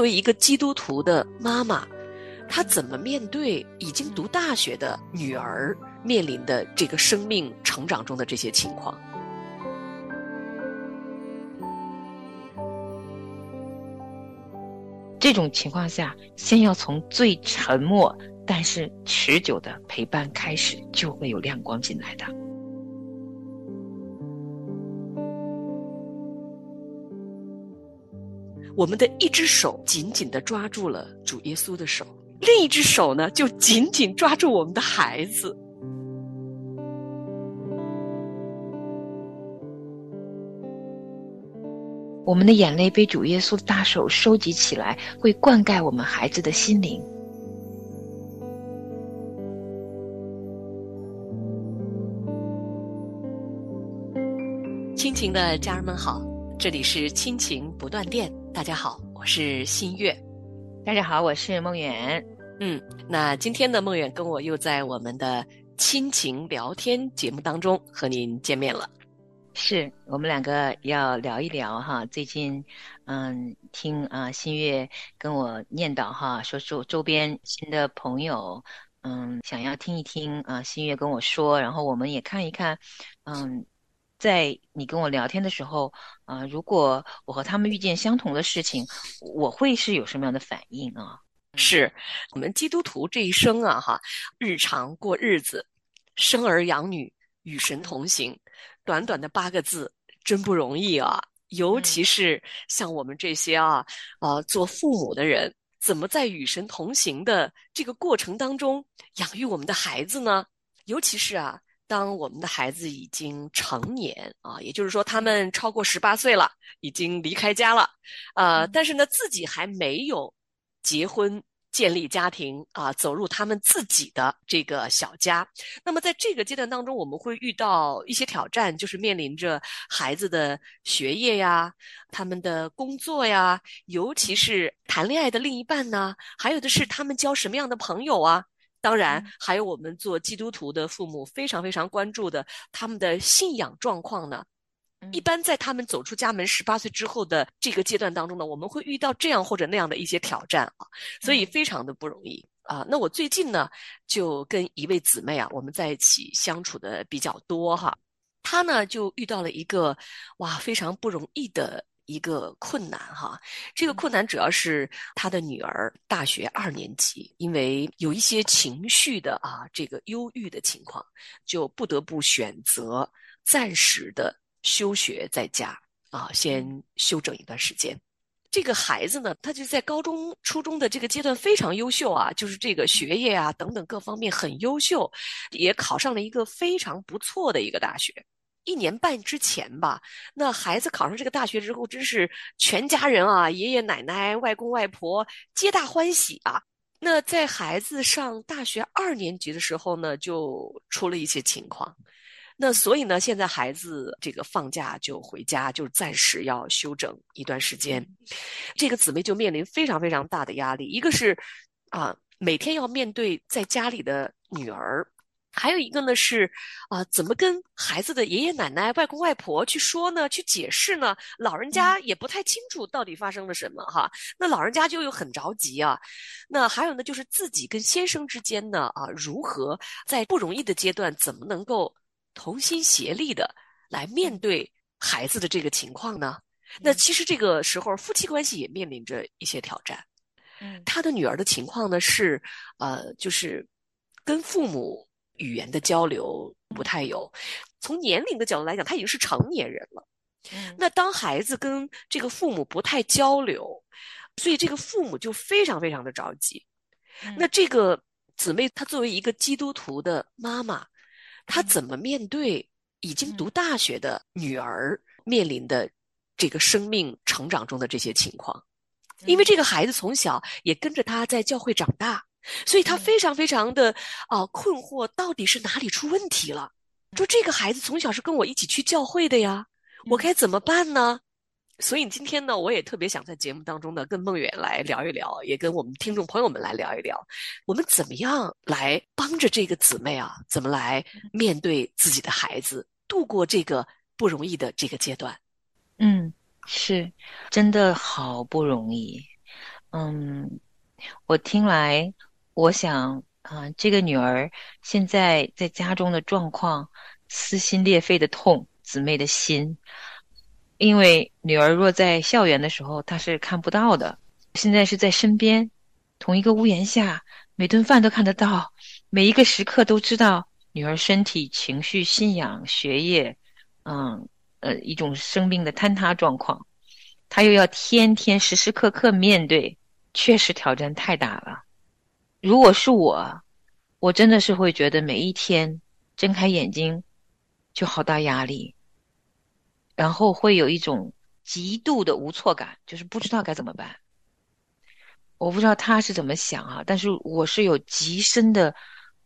作为一个基督徒的妈妈，她怎么面对已经读大学的女儿面临的这个生命成长中的这些情况？这种情况下，先要从最沉默但是持久的陪伴开始，就会有亮光进来的。我们的一只手紧紧的抓住了主耶稣的手，另一只手呢，就紧紧抓住我们的孩子。我们的眼泪被主耶稣的大手收集起来，会灌溉我们孩子的心灵。亲情的家人们好，这里是亲情不断电。大家好，我是新月。大家好，我是梦远。嗯，那今天的梦远跟我又在我们的亲情聊天节目当中和您见面了。是我们两个要聊一聊哈，最近，嗯，听啊新月跟我念叨哈，说周周边新的朋友，嗯，想要听一听啊新月跟我说，然后我们也看一看，嗯，在你跟我聊天的时候啊，如果我和他们遇见相同的事情，我会是有什么样的反应啊？是我们基督徒这一生啊哈，日常过日子，生儿养女，与神同行。短短的八个字，真不容易啊！尤其是像我们这些啊，啊，做父母的人，怎么在与神同行的这个过程当中养育我们的孩子呢？尤其是啊，当我们的孩子已经成年啊，也就是说他们超过十八岁了，已经离开家了，呃，但是呢，自己还没有结婚。建立家庭啊，走入他们自己的这个小家。那么在这个阶段当中，我们会遇到一些挑战，就是面临着孩子的学业呀、他们的工作呀，尤其是谈恋爱的另一半呢，还有的是他们交什么样的朋友啊。当然，还有我们做基督徒的父母非常非常关注的他们的信仰状况呢。一般在他们走出家门十八岁之后的这个阶段当中呢，我们会遇到这样或者那样的一些挑战啊，所以非常的不容易啊。那我最近呢，就跟一位姊妹啊，我们在一起相处的比较多哈，她呢就遇到了一个哇非常不容易的一个困难哈。这个困难主要是他的女儿大学二年级，因为有一些情绪的啊这个忧郁的情况，就不得不选择暂时的。休学在家啊，先休整一段时间。这个孩子呢，他就在高中、初中的这个阶段非常优秀啊，就是这个学业啊等等各方面很优秀，也考上了一个非常不错的一个大学。一年半之前吧，那孩子考上这个大学之后，真是全家人啊，爷爷奶奶、外公外婆皆大欢喜啊。那在孩子上大学二年级的时候呢，就出了一些情况。那所以呢，现在孩子这个放假就回家，就暂时要休整一段时间。这个姊妹就面临非常非常大的压力，一个是啊，每天要面对在家里的女儿，还有一个呢是啊，怎么跟孩子的爷爷奶奶、外公外婆去说呢？去解释呢？老人家也不太清楚到底发生了什么哈。那老人家就又很着急啊。那还有呢，就是自己跟先生之间呢啊，如何在不容易的阶段，怎么能够？同心协力的来面对孩子的这个情况呢？那其实这个时候夫妻关系也面临着一些挑战。嗯，他的女儿的情况呢是，呃，就是跟父母语言的交流不太有。从年龄的角度来讲，他已经是成年人了。嗯，那当孩子跟这个父母不太交流，所以这个父母就非常非常的着急。那这个姊妹她作为一个基督徒的妈妈。她怎么面对已经读大学的女儿面临的这个生命成长中的这些情况？因为这个孩子从小也跟着他在教会长大，所以他非常非常的啊困惑，到底是哪里出问题了？说这个孩子从小是跟我一起去教会的呀，我该怎么办呢？所以今天呢，我也特别想在节目当中呢，跟孟远来聊一聊，也跟我们听众朋友们来聊一聊，我们怎么样来帮着这个姊妹啊，怎么来面对自己的孩子，度过这个不容易的这个阶段。嗯，是，真的好不容易。嗯，我听来，我想啊，这个女儿现在在家中的状况，撕心裂肺的痛，姊妹的心。因为女儿若在校园的时候，她是看不到的，现在是在身边，同一个屋檐下，每顿饭都看得到，每一个时刻都知道女儿身体、情绪、信仰、学业，嗯呃，一种生命的坍塌状况，她又要天天时时刻刻面对，确实挑战太大了。如果是我，我真的是会觉得每一天睁开眼睛就好大压力。然后会有一种极度的无措感，就是不知道该怎么办。我不知道他是怎么想啊，但是我是有极深的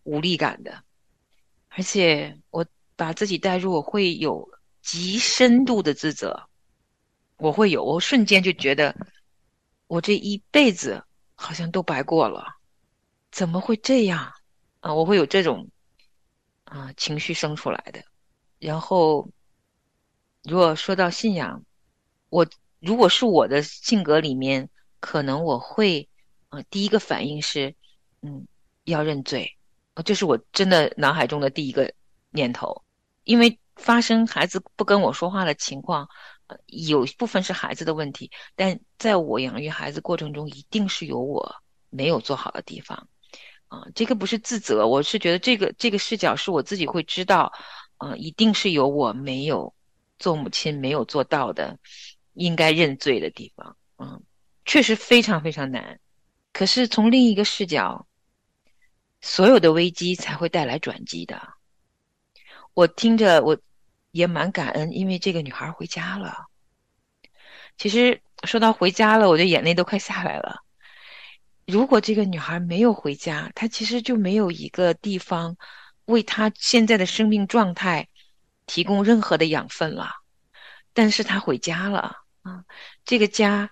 无力感的，而且我把自己带入，我会有极深度的自责。我会有，我瞬间就觉得我这一辈子好像都白过了，怎么会这样啊？我会有这种啊情绪生出来的，然后。如果说到信仰，我如果是我的性格里面，可能我会，啊，第一个反应是，嗯，要认罪啊，这是我真的脑海中的第一个念头。因为发生孩子不跟我说话的情况，有部分是孩子的问题，但在我养育孩子过程中，一定是有我没有做好的地方，啊，这个不是自责，我是觉得这个这个视角是我自己会知道，啊，一定是有我没有。做母亲没有做到的，应该认罪的地方，嗯，确实非常非常难。可是从另一个视角，所有的危机才会带来转机的。我听着，我也蛮感恩，因为这个女孩回家了。其实说到回家了，我的眼泪都快下来了。如果这个女孩没有回家，她其实就没有一个地方为她现在的生命状态。提供任何的养分了，但是她回家了啊！这个家，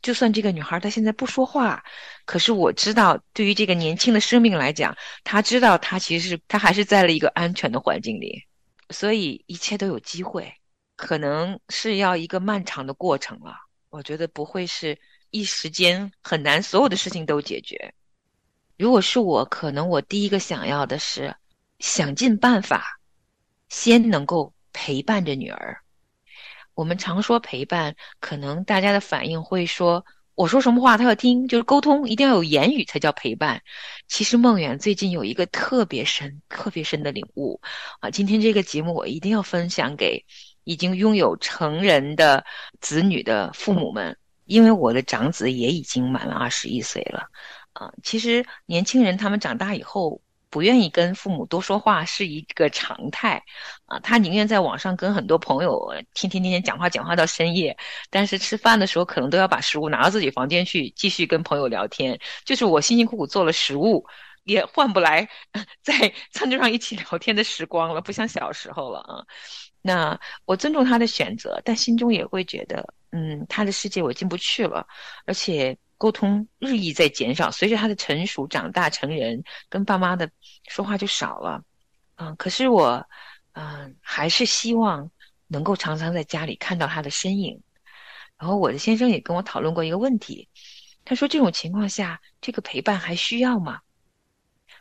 就算这个女孩她现在不说话，可是我知道，对于这个年轻的生命来讲，她知道她其实是他还是在了一个安全的环境里，所以一切都有机会，可能是要一个漫长的过程了。我觉得不会是一时间很难，所有的事情都解决。如果是我，可能我第一个想要的是想尽办法。先能够陪伴着女儿。我们常说陪伴，可能大家的反应会说：“我说什么话，他要听，就是沟通，一定要有言语才叫陪伴。”其实梦远最近有一个特别深、特别深的领悟啊！今天这个节目我一定要分享给已经拥有成人的子女的父母们，因为我的长子也已经满了二十一岁了啊。其实年轻人他们长大以后。不愿意跟父母多说话是一个常态，啊，他宁愿在网上跟很多朋友天天天天讲话讲话到深夜，但是吃饭的时候可能都要把食物拿到自己房间去继续跟朋友聊天。就是我辛辛苦苦做了食物，也换不来 在餐桌上一起聊天的时光了，不像小时候了啊。那我尊重他的选择，但心中也会觉得，嗯，他的世界我进不去了，而且。沟通日益在减少，随着他的成熟、长大、成人，跟爸妈的说话就少了。嗯，可是我，嗯，还是希望能够常常在家里看到他的身影。然后我的先生也跟我讨论过一个问题，他说这种情况下，这个陪伴还需要吗？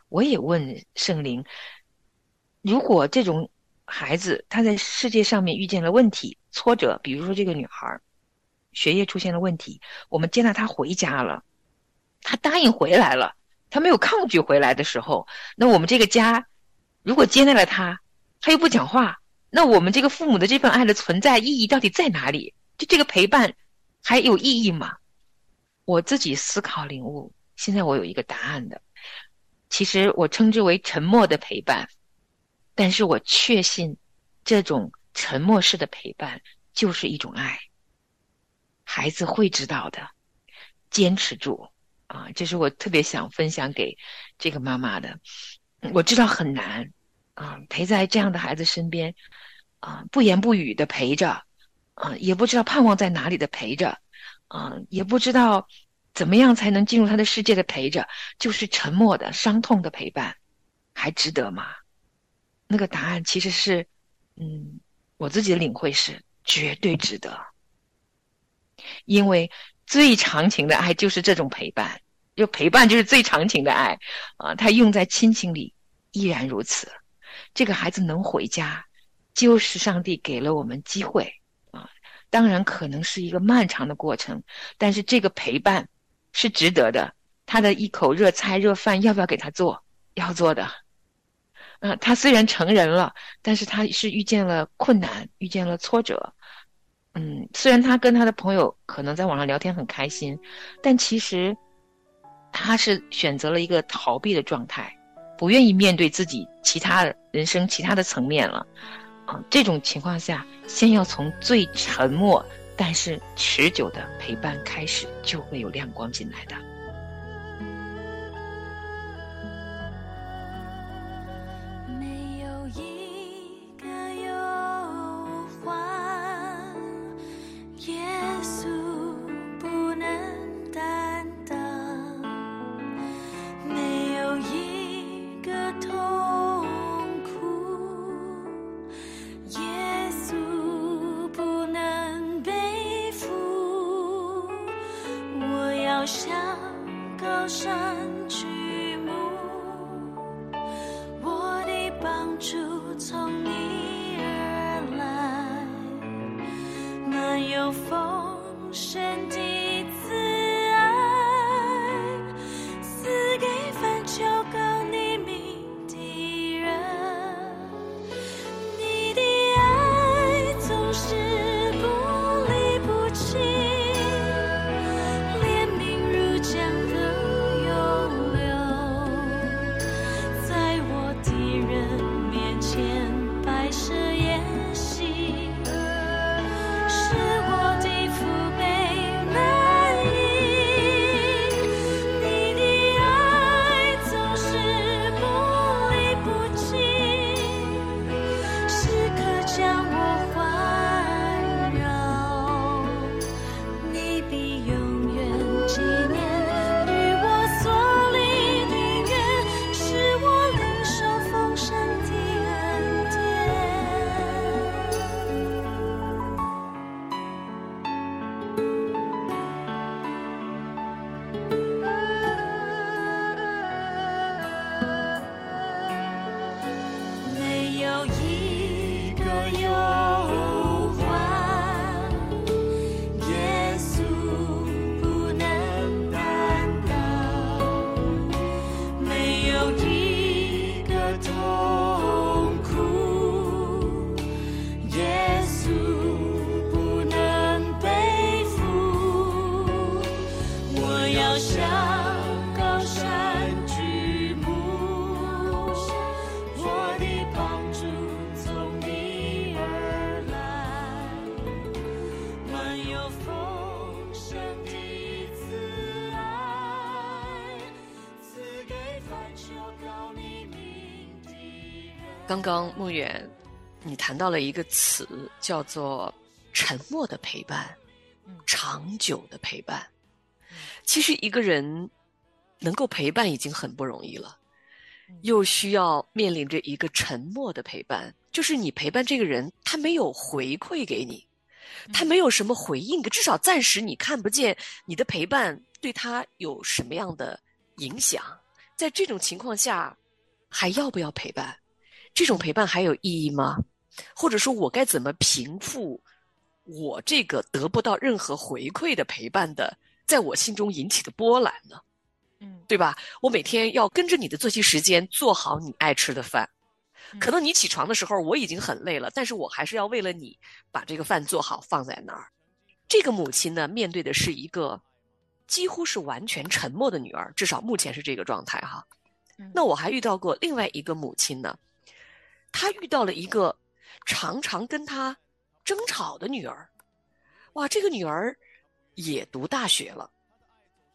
我也问圣灵，如果这种孩子他在世界上面遇见了问题、挫折，比如说这个女孩。学业出现了问题，我们接纳她回家了，他答应回来了，他没有抗拒回来的时候，那我们这个家如果接纳了他，他又不讲话，那我们这个父母的这份爱的存在意义到底在哪里？就这个陪伴还有意义吗？我自己思考领悟，现在我有一个答案的，其实我称之为沉默的陪伴，但是我确信这种沉默式的陪伴就是一种爱。孩子会知道的，坚持住啊！这是我特别想分享给这个妈妈的。我知道很难啊，陪在这样的孩子身边啊，不言不语的陪着啊，也不知道盼望在哪里的陪着啊，也不知道怎么样才能进入他的世界的陪着，就是沉默的、伤痛的陪伴，还值得吗？那个答案其实是，嗯，我自己的领会是绝对值得。因为最长情的爱就是这种陪伴，就陪伴就是最长情的爱啊！他用在亲情里依然如此。这个孩子能回家，就是上帝给了我们机会啊！当然可能是一个漫长的过程，但是这个陪伴是值得的。他的一口热菜热饭要不要给他做？要做的。嗯，他虽然成人了，但是他是遇见了困难，遇见了挫折。嗯，虽然他跟他的朋友可能在网上聊天很开心，但其实他是选择了一个逃避的状态，不愿意面对自己其他人生其他的层面了。啊，这种情况下，先要从最沉默但是持久的陪伴开始，就会有亮光进来的。刚刚梦远，你谈到了一个词，叫做“沉默的陪伴”，长久的陪伴。其实一个人能够陪伴已经很不容易了，又需要面临着一个沉默的陪伴，就是你陪伴这个人，他没有回馈给你，他没有什么回应，至少暂时你看不见你的陪伴对他有什么样的影响。在这种情况下，还要不要陪伴？这种陪伴还有意义吗？或者说我该怎么平复我这个得不到任何回馈的陪伴的，在我心中引起的波澜呢？嗯，对吧？我每天要跟着你的作息时间做好你爱吃的饭，可能你起床的时候我已经很累了，但是我还是要为了你把这个饭做好放在那儿。这个母亲呢，面对的是一个几乎是完全沉默的女儿，至少目前是这个状态哈。那我还遇到过另外一个母亲呢。他遇到了一个常常跟他争吵的女儿，哇，这个女儿也读大学了。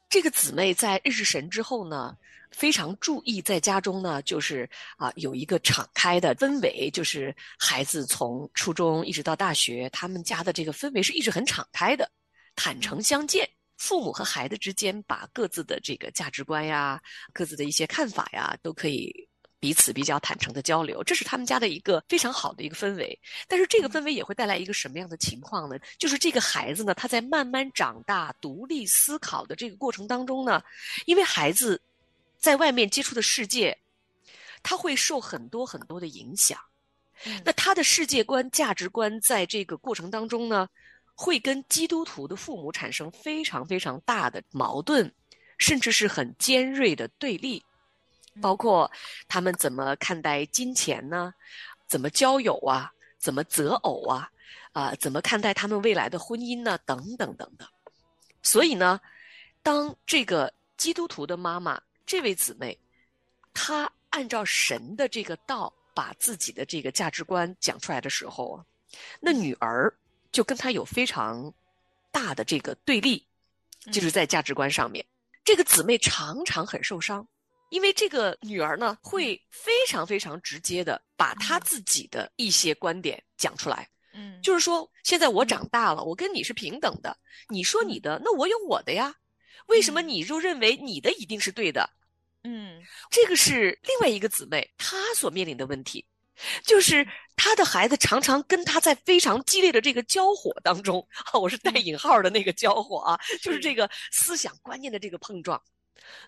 这个姊妹在认识神之后呢，非常注意在家中呢，就是啊有一个敞开的氛围，就是孩子从初中一直到大学，他们家的这个氛围是一直很敞开的，坦诚相见。父母和孩子之间把各自的这个价值观呀、各自的一些看法呀，都可以。彼此比较坦诚的交流，这是他们家的一个非常好的一个氛围。但是这个氛围也会带来一个什么样的情况呢？就是这个孩子呢，他在慢慢长大、独立思考的这个过程当中呢，因为孩子在外面接触的世界，他会受很多很多的影响。那他的世界观、价值观在这个过程当中呢，会跟基督徒的父母产生非常非常大的矛盾，甚至是很尖锐的对立。包括他们怎么看待金钱呢？怎么交友啊？怎么择偶啊？啊，怎么看待他们未来的婚姻呢？等等等等。所以呢，当这个基督徒的妈妈这位姊妹，她按照神的这个道把自己的这个价值观讲出来的时候啊，那女儿就跟她有非常大的这个对立，就是在价值观上面，这个姊妹常常很受伤。因为这个女儿呢，会非常非常直接的把她自己的一些观点讲出来。嗯，就是说，现在我长大了，我跟你是平等的。你说你的，那我有我的呀。为什么你就认为你的一定是对的？嗯，这个是另外一个姊妹她所面临的问题，就是她的孩子常常跟她在非常激烈的这个交火当中啊，我是带引号的那个交火啊，就是这个思想观念的这个碰撞。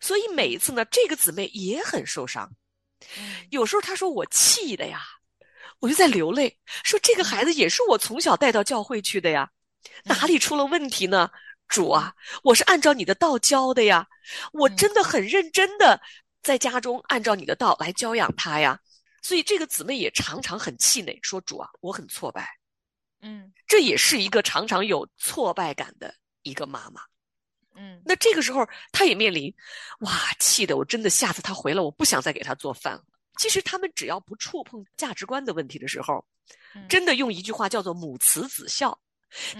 所以每一次呢，这个姊妹也很受伤。有时候她说我气的呀，我就在流泪，说这个孩子也是我从小带到教会去的呀，哪里出了问题呢？主啊，我是按照你的道教的呀，我真的很认真的在家中按照你的道来教养他呀。所以这个姊妹也常常很气馁，说主啊，我很挫败。嗯，这也是一个常常有挫败感的一个妈妈。嗯，那这个时候，他也面临，哇，气的我真的下次他回来，我不想再给他做饭了。其实他们只要不触碰价值观的问题的时候，真的用一句话叫做母慈子孝。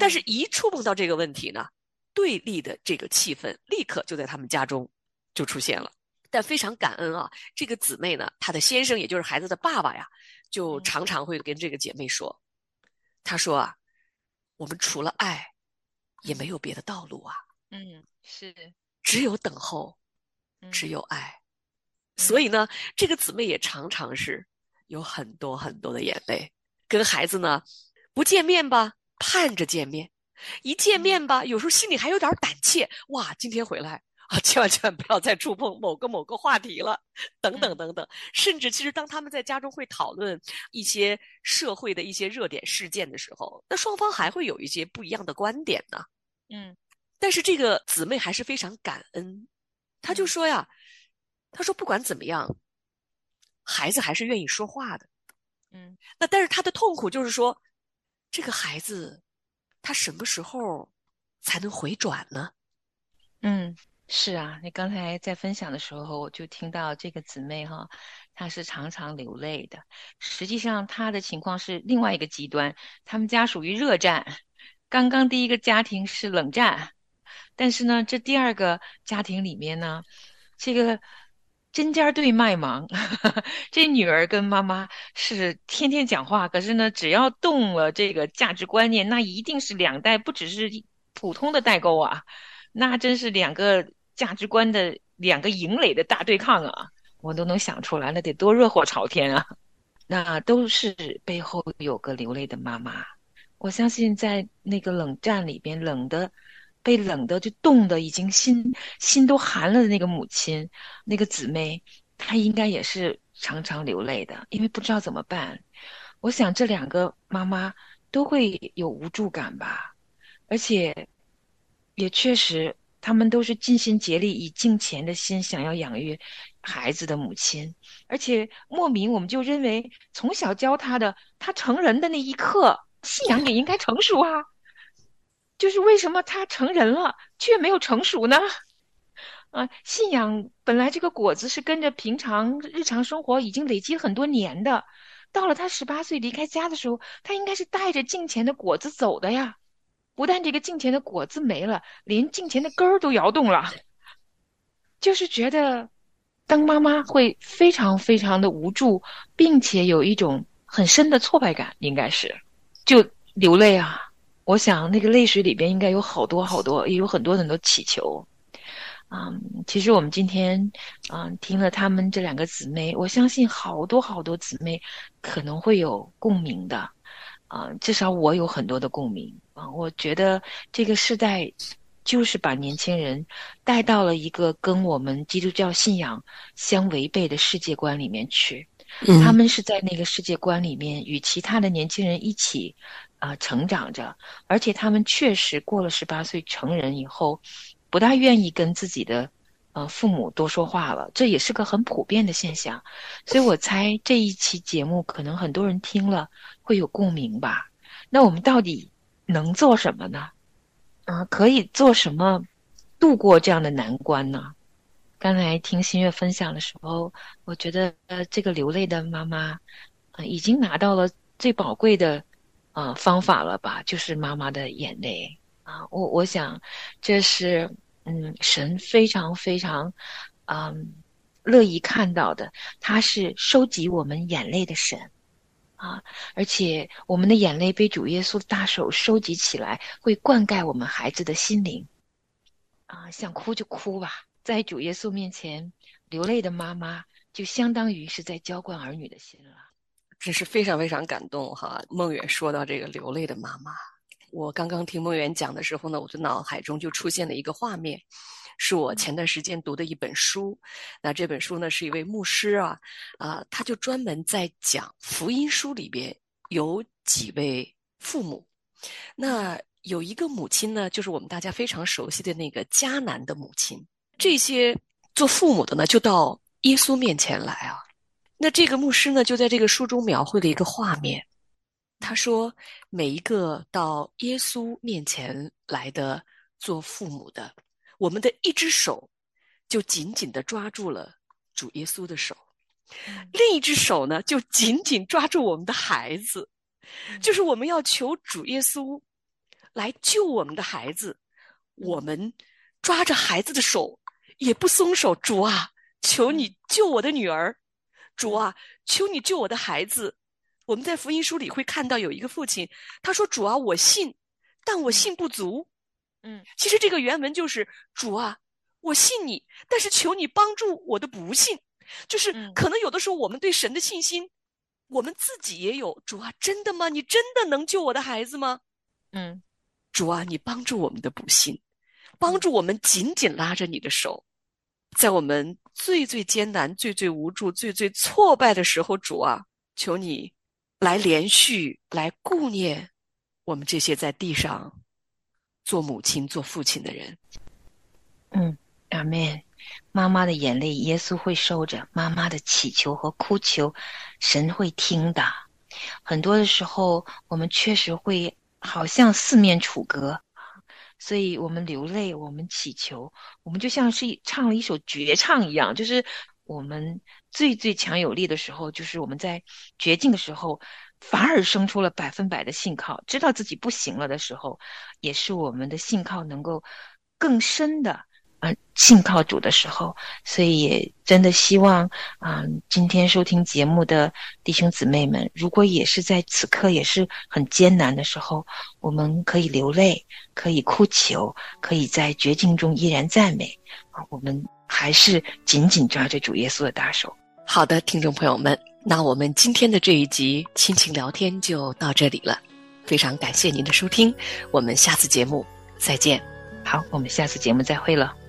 但是，一触碰到这个问题呢，对立的这个气氛立刻就在他们家中就出现了。但非常感恩啊，这个姊妹呢，她的先生也就是孩子的爸爸呀，就常常会跟这个姐妹说，他说啊，我们除了爱，也没有别的道路啊。嗯，是只有等候，只有爱，所以呢，这个姊妹也常常是有很多很多的眼泪，跟孩子呢不见面吧，盼着见面；一见面吧，有时候心里还有点胆怯。哇，今天回来啊，千万千万不要再触碰某个某个话题了，等等等等。甚至其实当他们在家中会讨论一些社会的一些热点事件的时候，那双方还会有一些不一样的观点呢。嗯。但是这个姊妹还是非常感恩，她就说呀：“她说不管怎么样，孩子还是愿意说话的。嗯，那但是她的痛苦就是说，这个孩子他什么时候才能回转呢？”嗯，是啊，你刚才在分享的时候，我就听到这个姊妹哈，她是常常流泪的。实际上，她的情况是另外一个极端，他们家属于热战，刚刚第一个家庭是冷战。但是呢，这第二个家庭里面呢，这个针尖对麦芒，这女儿跟妈妈是天天讲话，可是呢，只要动了这个价值观念，那一定是两代不只是普通的代沟啊，那真是两个价值观的两个营垒的大对抗啊！我都能想出来，那得多热火朝天啊！那都是背后有个流泪的妈妈，我相信在那个冷战里边，冷的。被冷的就冻的已经心心都寒了的那个母亲，那个姊妹，她应该也是常常流泪的，因为不知道怎么办。我想这两个妈妈都会有无助感吧，而且也确实，他们都是尽心竭力以敬虔的心想要养育孩子的母亲，而且莫名我们就认为从小教他的，他成人的那一刻，信仰也应该成熟啊。就是为什么他成人了却没有成熟呢？啊，信仰本来这个果子是跟着平常日常生活已经累积很多年的，到了他十八岁离开家的时候，他应该是带着镜前的果子走的呀。不但这个镜前的果子没了，连镜前的根儿都摇动了。就是觉得，当妈妈会非常非常的无助，并且有一种很深的挫败感，应该是就流泪啊。我想那个泪水里边应该有好多好多，也有很多很多祈求。啊，其实我们今天啊听了他们这两个姊妹，我相信好多好多姊妹可能会有共鸣的，啊，至少我有很多的共鸣啊。我觉得这个时代就是把年轻人带到了一个跟我们基督教信仰相违背的世界观里面去，他们是在那个世界观里面与其他的年轻人一起啊成长着，而且他们确实过了十八岁成人以后。不大愿意跟自己的呃父母多说话了，这也是个很普遍的现象，所以我猜这一期节目可能很多人听了会有共鸣吧。那我们到底能做什么呢？啊，可以做什么度过这样的难关呢？刚才听新月分享的时候，我觉得呃这个流泪的妈妈啊已经拿到了最宝贵的啊方法了吧，就是妈妈的眼泪。啊，我我想，这是嗯，神非常非常，嗯，乐意看到的。他是收集我们眼泪的神，啊，而且我们的眼泪被主耶稣的大手收集起来，会灌溉我们孩子的心灵。啊，想哭就哭吧，在主耶稣面前流泪的妈妈，就相当于是在浇灌儿女的心了。真是非常非常感动哈！梦远说到这个流泪的妈妈。我刚刚听梦远讲的时候呢，我的脑海中就出现了一个画面，是我前段时间读的一本书。那这本书呢，是一位牧师啊，啊，他就专门在讲福音书里边有几位父母。那有一个母亲呢，就是我们大家非常熟悉的那个迦南的母亲。这些做父母的呢，就到耶稣面前来啊。那这个牧师呢，就在这个书中描绘了一个画面。他说：“每一个到耶稣面前来的做父母的，我们的一只手就紧紧的抓住了主耶稣的手，另一只手呢就紧紧抓住我们的孩子，就是我们要求主耶稣来救我们的孩子。我们抓着孩子的手也不松手。主啊，求你救我的女儿！主啊，求你救我的孩子！”我们在福音书里会看到有一个父亲，他说：“主啊，我信，但我信不足。”嗯，其实这个原文就是：“主啊，我信你，但是求你帮助我的不信。”就是可能有的时候我们对神的信心，我们自己也有。主啊，真的吗？你真的能救我的孩子吗？嗯，主啊，你帮助我们的不信，帮助我们紧紧拉着你的手，在我们最最艰难、最最无助、最最挫败的时候，主啊，求你。来连续来顾念我们这些在地上做母亲、做父亲的人。嗯，阿门。妈妈的眼泪，耶稣会收着；妈妈的祈求和哭求，神会听的。很多的时候，我们确实会好像四面楚歌，所以我们流泪，我们祈求，我们就像是唱了一首绝唱一样，就是。我们最最强有力的时候，就是我们在绝境的时候，反而生出了百分百的信靠。知道自己不行了的时候，也是我们的信靠能够更深的啊信靠主的时候。所以也真的希望啊，今天收听节目的弟兄姊妹们，如果也是在此刻也是很艰难的时候，我们可以流泪，可以哭求，可以在绝境中依然赞美啊，我们。还是紧紧抓着主耶稣的大手。好的，听众朋友们，那我们今天的这一集亲情聊天就到这里了，非常感谢您的收听，我们下次节目再见。好，我们下次节目再会了。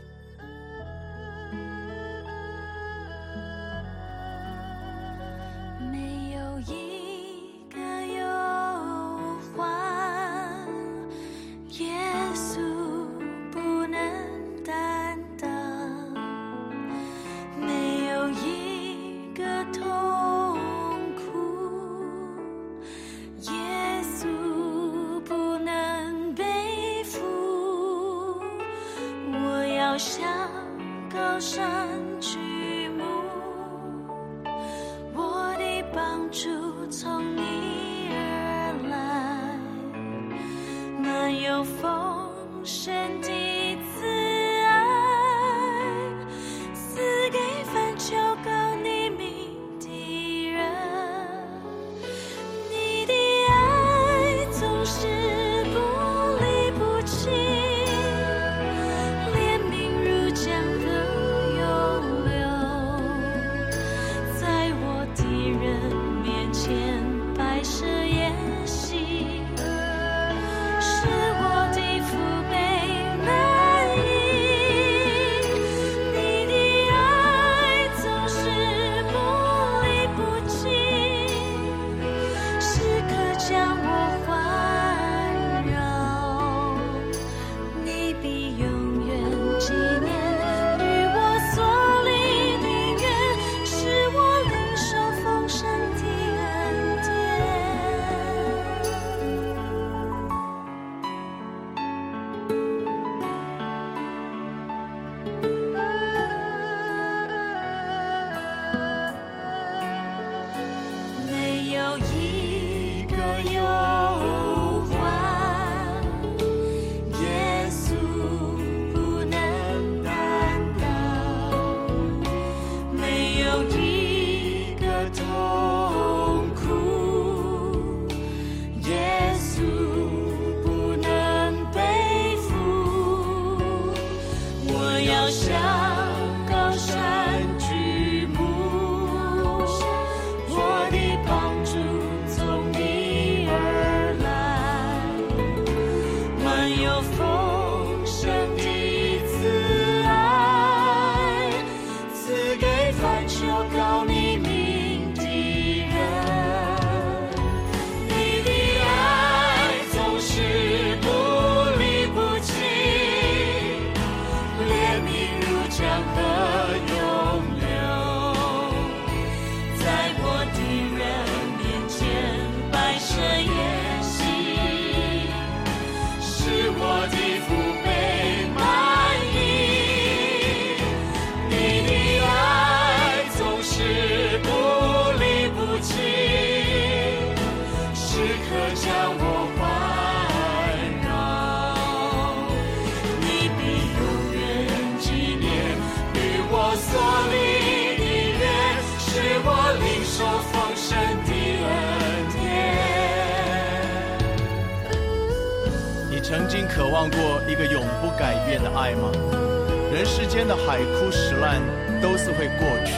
都是会过去，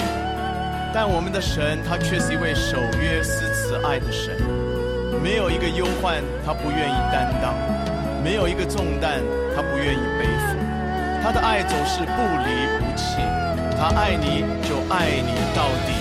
但我们的神他却是一位守约施慈爱的神。没有一个忧患他不愿意担当，没有一个重担他不愿意背负。他的爱总是不离不弃，他爱你就爱你到底。